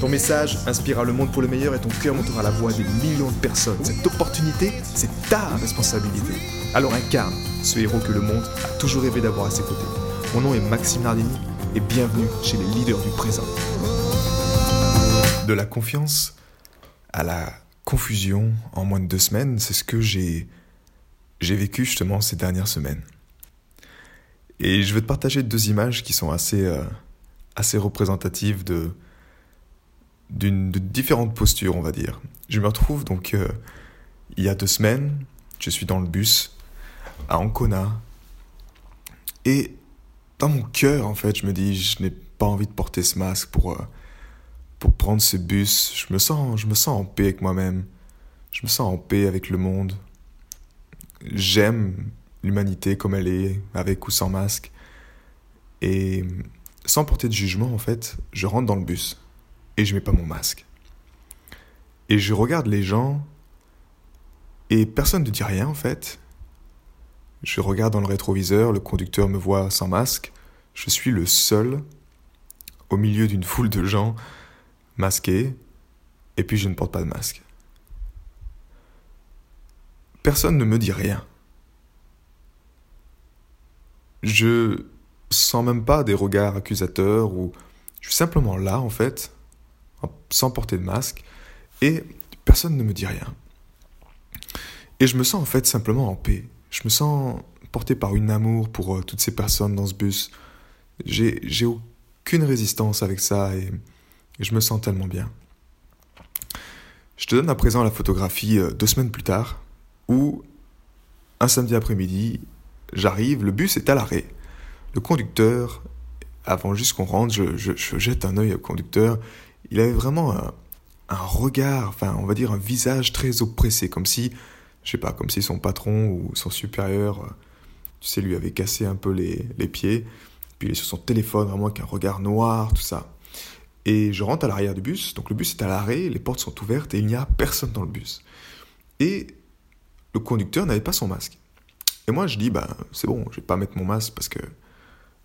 Ton message inspirera le monde pour le meilleur et ton cœur montera la voix des millions de personnes. Cette opportunité, c'est ta responsabilité. Alors incarne ce héros que le monde a toujours rêvé d'avoir à ses côtés. Mon nom est Maxime Nardini et bienvenue chez les leaders du présent. De la confiance à la confusion en moins de deux semaines, c'est ce que j'ai vécu justement ces dernières semaines. Et je vais te partager deux images qui sont assez euh, assez représentatives de d'une de différentes postures, on va dire. Je me retrouve donc euh, il y a deux semaines, je suis dans le bus à Ancona et dans mon cœur, en fait, je me dis, je n'ai pas envie de porter ce masque pour euh, pour prendre ce bus. Je me sens, je me sens en paix avec moi-même. Je me sens en paix avec le monde. J'aime l'humanité comme elle est, avec ou sans masque. Et sans porter de jugement, en fait, je rentre dans le bus et je mets pas mon masque. Et je regarde les gens et personne ne dit rien en fait. Je regarde dans le rétroviseur, le conducteur me voit sans masque. Je suis le seul au milieu d'une foule de gens masqués et puis je ne porte pas de masque. Personne ne me dit rien. Je sens même pas des regards accusateurs ou je suis simplement là en fait sans porter de masque, et personne ne me dit rien. Et je me sens en fait simplement en paix. Je me sens porté par une amour pour euh, toutes ces personnes dans ce bus. J'ai, j'ai aucune résistance avec ça et, je me sens tellement bien. Je te donne à présent la photographie euh, deux semaines plus tard, où un samedi après-midi, j'arrive, le bus est à l'arrêt. Le conducteur, avant juste qu'on rentre, je, je, je jette un œil au conducteur il avait vraiment un, regard, enfin, on va dire un visage très oppressé, comme si, je sais pas, comme si son patron ou son supérieur, euh, tu sais, lui avait cassé un peu les, pieds, puis il est sur son téléphone, vraiment avec un regard noir, tout ça. Et je rentre à l'arrière du bus, donc le bus est à l'arrêt, les portes sont ouvertes et il n'y a personne dans le bus. Et le conducteur n'avait pas son masque. Et moi, je dis, bah, c'est bon, je vais pas mettre mon masque parce que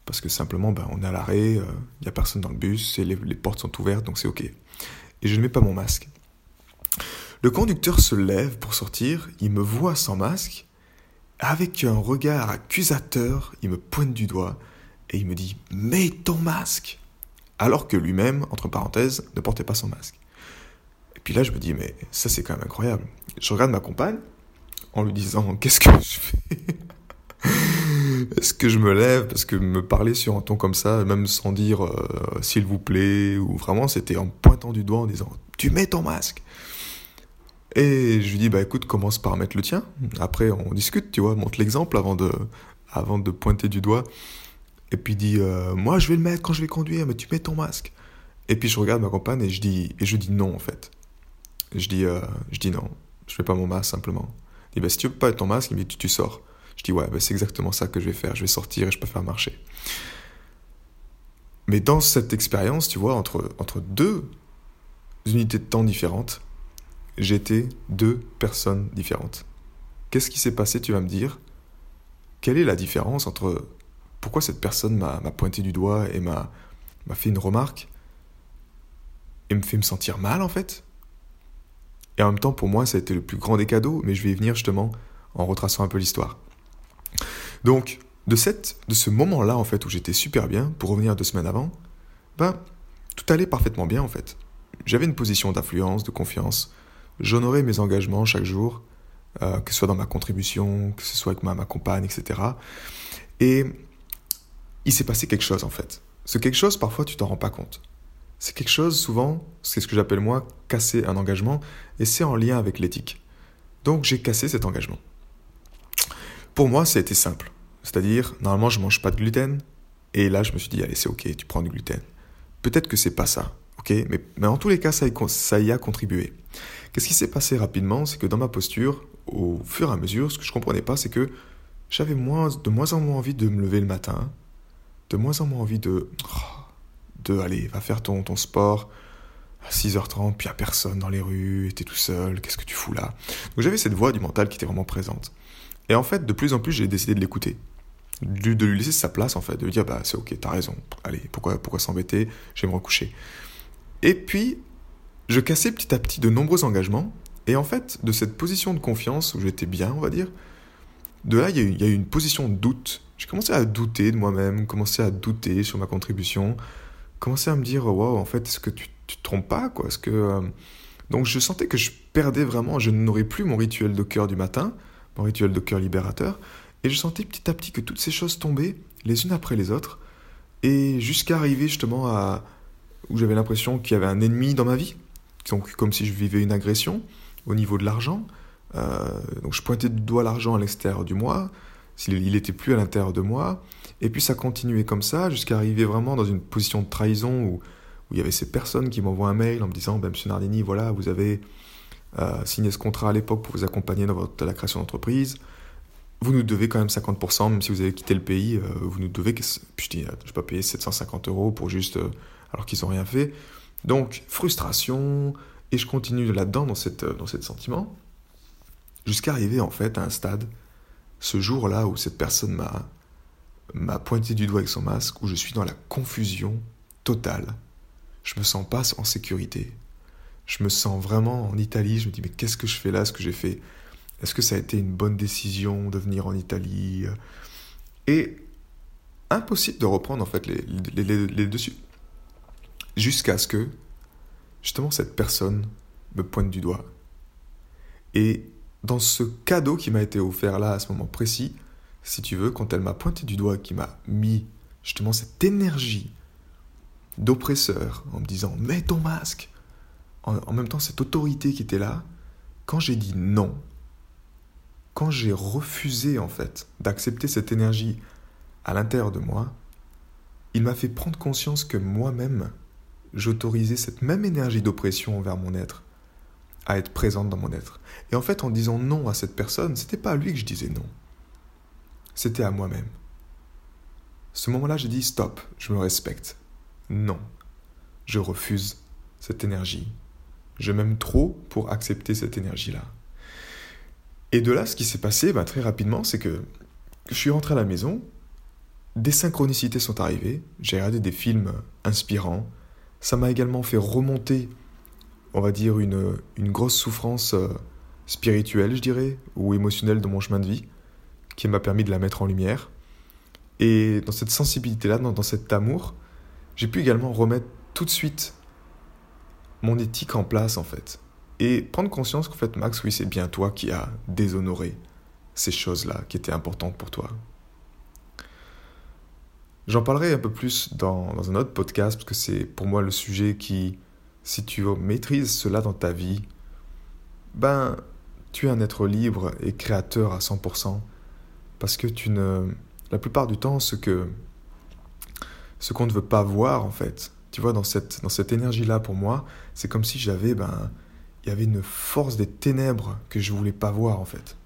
parce que simplement, ben, on est à l'arrêt, il euh, n'y a personne dans le bus, et les, portes sont ouvertes, donc c'est ok. Et je ne mets pas mon masque. Le conducteur se lève pour sortir, il me voit sans masque, avec un regard accusateur, il me pointe du doigt, et il me dit « Mets ton masque !» Alors que lui-même, entre parenthèses, ne portait pas son masque. Et puis là, je me dis « Mais ça, c'est quand même incroyable. » Je regarde ma compagne, en lui disant « Qu'est-ce que je fais ?» Est-ce que je me lève Parce que me parler sur un ton comme ça, même sans dire euh, s'il vous plaît, ou vraiment c'était en pointant du doigt en disant tu mets ton masque. Et je lui dis bah écoute, commence par mettre le tien. Après on discute, tu vois, montre l'exemple avant de, avant de pointer du doigt. Et puis dit euh, moi je vais le mettre quand je vais conduire, mais tu mets ton masque. Et puis je regarde ma compagne et je dis et je dis non en fait. je dis euh, je dis non, je fais pas mon masque simplement. Il dit bah si tu veux pas mettre ton masque, il me dit tu sors. Je dis ouais, bah, c'est exactement ça que je vais faire. Je vais sortir et je peux faire marcher. Mais dans cette expérience, tu vois, entre, entre deux unités de temps différentes, j'étais deux personnes différentes. Qu'est-ce qui s'est passé, tu vas me dire? Quelle est la différence entre pourquoi cette personne m'a pointé du doigt et m'a fait une remarque et me fait me sentir mal en fait? Et en même temps, pour moi, ça a été le plus grand des cadeaux, mais je vais y venir justement en retraçant un peu l'histoire. Donc, de, cette, de ce moment-là, en fait, où j'étais super bien, pour revenir deux semaines avant, ben, tout allait parfaitement bien, en fait. J'avais une position d'influence, de confiance. J'honorais mes engagements chaque jour, euh, que ce soit dans ma contribution, que ce soit avec ma, ma compagne, etc. Et il s'est passé quelque chose, en fait. Ce quelque chose, parfois, tu t'en rends pas compte. C'est quelque chose, souvent, c'est ce que j'appelle moi casser un engagement, et c'est en lien avec l'éthique. Donc j'ai cassé cet engagement. Pour moi, été simple. C'est-à-dire, normalement, je mange pas de gluten. Et là, je me suis dit, allez, c'est ok, tu prends du gluten. Peut-être que c'est pas ça, ok mais, en tous les cas, ça y, a contribué. Qu'est-ce qui s'est passé rapidement C'est que dans ma posture, au fur et à mesure, ce que je comprenais pas, c'est que j'avais moins, de moins en moins envie de me lever le matin, de moins en moins envie de. Oh, de aller, va faire ton, sport à 6h30, puis il a personne dans les rues, t'es tout seul, qu'est-ce que tu fous là? Donc j'avais cette voix du mental qui était vraiment présente. Et en fait, de plus en plus, j'ai décidé de l'écouter. De, lui laisser sa place, en fait, de lui dire, bah c'est ok, t'as raison, allez, pourquoi, pourquoi s'embêter, je vais me recoucher. Et puis, je cassais petit à petit de nombreux engagements, et en fait, de cette position de confiance où j'étais bien, on va dire, de là, il y, a eu, une position de doute. J'ai commencé à douter de moi-même, commencé à douter sur ma contribution, commencé à me dire, waouh, en fait, est-ce que tu, tu te trompes pas, quoi? Est-ce que. Euh, donc, je sentais que je perdais vraiment, je n'aurais plus mon rituel de cœur du matin, mon rituel de cœur libérateur, et je sentais petit à petit que toutes ces choses tombaient, les unes après les autres, et jusqu'à arriver justement à. où j'avais l'impression qu'il y avait un ennemi dans ma vie, donc comme si je vivais une agression au niveau de l'argent. Euh, donc je pointais du doigt l'argent à l'extérieur du moi, s'il était plus à l'intérieur de moi, et puis ça continuait comme ça jusqu'à arriver vraiment dans une position de trahison où, où il y avait ces personnes qui m'envoient un mail en me disant, ben, Monsieur Nardini, voilà, vous avez euh, signé ce contrat à l'époque pour vous accompagner dans votre, la création d'entreprise, vous nous devez quand même 50%, même si vous avez quitté le pays, euh, vous nous devez, puis je dis, je vais pas payer 750 euros pour juste, alors qu'ils n'ont rien fait. Donc, frustration, et je continue là-dedans, dans, cette, dans ce sentiment, jusqu'à arriver en fait à un stade, ce jour-là où cette personne m'a, m'a pointé du doigt avec son masque, où je suis dans la confusion totale. Je me sens pas en sécurité. Je me sens vraiment en Italie. Je me dis, mais qu'est-ce que je fais là, ce que j'ai fait? Est-ce que ça a été une bonne décision de venir en Italie? Et impossible de reprendre en fait les, les, dessus. Jusqu'à ce que justement cette personne me pointe du doigt. Et dans ce cadeau qui m'a été offert là à ce moment précis, si tu veux, quand elle m'a pointé du doigt, qui m'a mis justement cette énergie d'oppresseur en me disant mets ton masque, en, même temps cette autorité qui était là, quand j'ai dit non, quand j'ai refusé en fait d'accepter cette énergie à l'intérieur de moi, il m'a fait prendre conscience que moi-même, j'autorisais cette même énergie d'oppression envers mon être à être présente dans mon être. Et en fait, en disant non à cette personne, c'était pas à lui que je disais non. C'était à moi-même. Ce moment-là, j'ai dit stop, je me respecte. Non, je refuse cette énergie. Je m'aime trop pour accepter cette énergie-là. Et de là, ce qui s'est passé bah, très rapidement, c'est que je suis rentré à la maison, des synchronicités sont arrivées, j'ai regardé des films inspirants, ça m'a également fait remonter, on va dire, une, grosse souffrance euh, spirituelle, je dirais, ou émotionnelle dans mon chemin de vie, qui m'a permis de la mettre en lumière. Et dans cette sensibilité-là, dans, dans cet amour, j'ai pu également remettre tout de suite mon éthique en place, en fait. Et prendre conscience qu'en fait, Max, oui, c'est bien toi qui as déshonoré ces choses-là qui étaient importantes pour toi. J'en parlerai un peu plus dans, dans, un autre podcast parce que c'est pour moi le sujet qui, si tu maîtrises cela dans ta vie, ben, tu es un être libre et créateur à 100% parce que tu ne, la plupart du temps, ce que, ce qu'on ne veut pas voir en fait, tu vois, dans cette, dans cette énergie-là pour moi, c'est comme si j'avais, ben, il y avait une force des ténèbres que je voulais pas voir en fait.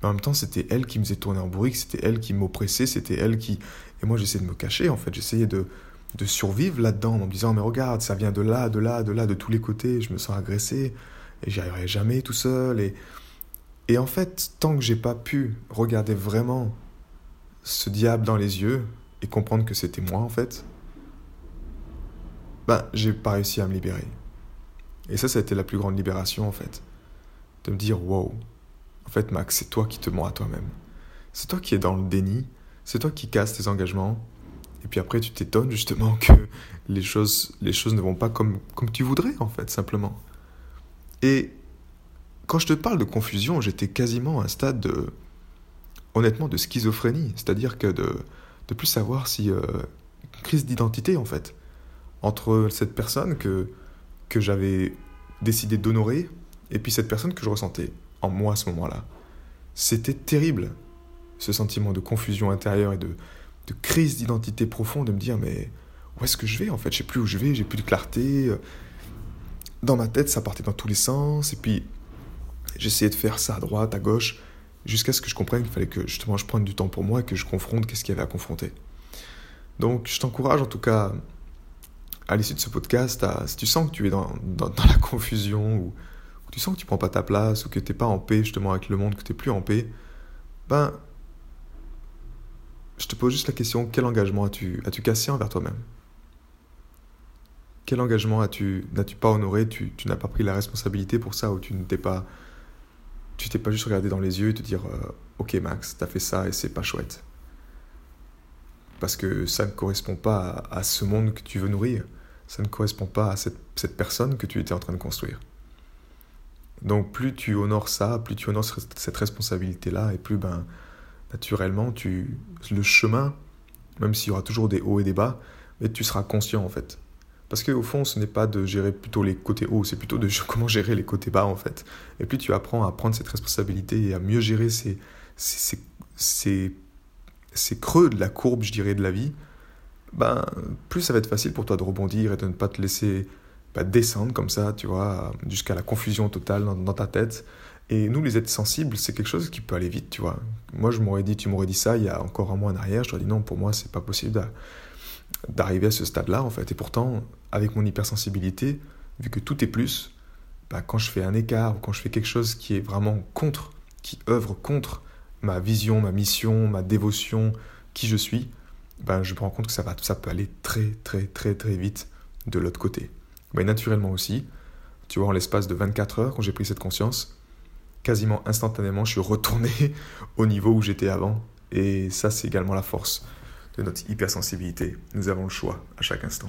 Mais en même temps, c'était elle qui me faisait tourner en bourrique, c'était elle qui m'oppressait, c'était elle qui, et moi, j'essayais de me cacher, en fait. J'essayais de, de survivre là-dedans en me disant, mais regarde, ça vient de là, de là, de là, de tous les côtés. Je me sens agressé et j'y arriverai jamais tout seul. Et, et en fait, tant que j'ai pas pu regarder vraiment ce diable dans les yeux et comprendre que c'était moi, en fait, ben, j'ai pas réussi à me libérer. Et ça, ça a été la plus grande libération, en fait. De me dire, wow, en fait, Max, c'est toi qui te mens à toi-même. C'est toi qui es dans le déni c'est toi qui casses tes engagements. Et puis après, tu t'étonnes justement que les choses, les choses ne vont pas comme, comme tu voudrais, en fait, simplement. Et quand je te parle de confusion, j'étais quasiment à un stade de, honnêtement, de schizophrénie. C'est-à-dire que de, de plus savoir si. Euh, crise d'identité, en fait. Entre cette personne que, que j'avais décidé d'honorer et puis cette personne que je ressentais en moi à ce moment-là. C'était terrible ce sentiment de confusion intérieure et de, de crise d'identité profonde, de me dire mais où est-ce que je vais en fait? Je sais plus où je vais, j'ai plus de clarté. dans ma tête, ça partait dans tous les sens, et puis j'essayais de faire ça à droite, à gauche, jusqu'à ce que je comprenne qu'il fallait que justement je prenne du temps pour moi et que je confronte qu'est-ce qu'il y avait à confronter. Donc je t'encourage en tout cas à l'issue de ce podcast, si tu sens que tu es dans, la confusion, ou, tu sens que tu prends pas ta place, ou que tu n'es pas en paix justement avec le monde, que tu n'es plus en paix, ben, je te pose juste la question, quel engagement as-tu as cassé envers toi-même? Quel engagement as-tu n'as-tu pas honoré? Tu, tu n'as pas pris la responsabilité pour ça, ou tu ne t'es pas... Tu t'es pas juste regardé dans les yeux et te dire euh, Ok Max, t'as fait ça et c'est pas chouette. Parce que ça ne correspond pas à ce monde que tu veux nourrir ça ne correspond pas à cette, cette, personne que tu étais en train de construire. Donc plus tu honores ça, plus tu honores cette responsabilité-là, et plus ben, naturellement, tu, le chemin, même s'il y aura toujours des hauts et des bas, tu seras conscient en fait. Parce qu'au fond, ce n'est pas de gérer plutôt les côtés hauts, c'est plutôt de comment gérer les côtés bas en fait. Et plus tu apprends à prendre cette responsabilité et à mieux gérer ces, ces, ces, ces creux de la courbe, je dirais, de la vie, ben, plus ça va être facile pour toi de rebondir et de ne pas te laisser bah, descendre comme ça, tu vois, jusqu'à la confusion totale dans, ta tête. Et nous, les êtres sensibles, c'est quelque chose qui peut aller vite, tu vois. Moi, je m'aurais dit, tu m'aurais dit ça il y a encore un mois en arrière, je t'aurais dit non, pour moi, c'est pas possible d'arriver à ce stade-là, en fait. Et pourtant, avec mon hypersensibilité, vu que tout est plus, bah, quand je fais un écart ou quand je fais quelque chose qui est vraiment contre, qui œuvre contre ma vision, ma mission, ma dévotion, qui je suis, ben, je me rends compte que ça, va, ça peut aller très très très très vite de l'autre côté. Mais naturellement aussi, tu vois, en l'espace de 24 heures, quand j'ai pris cette conscience, quasiment instantanément, je suis retourné au niveau où j'étais avant. Et ça, c'est également la force de notre hypersensibilité. Nous avons le choix à chaque instant.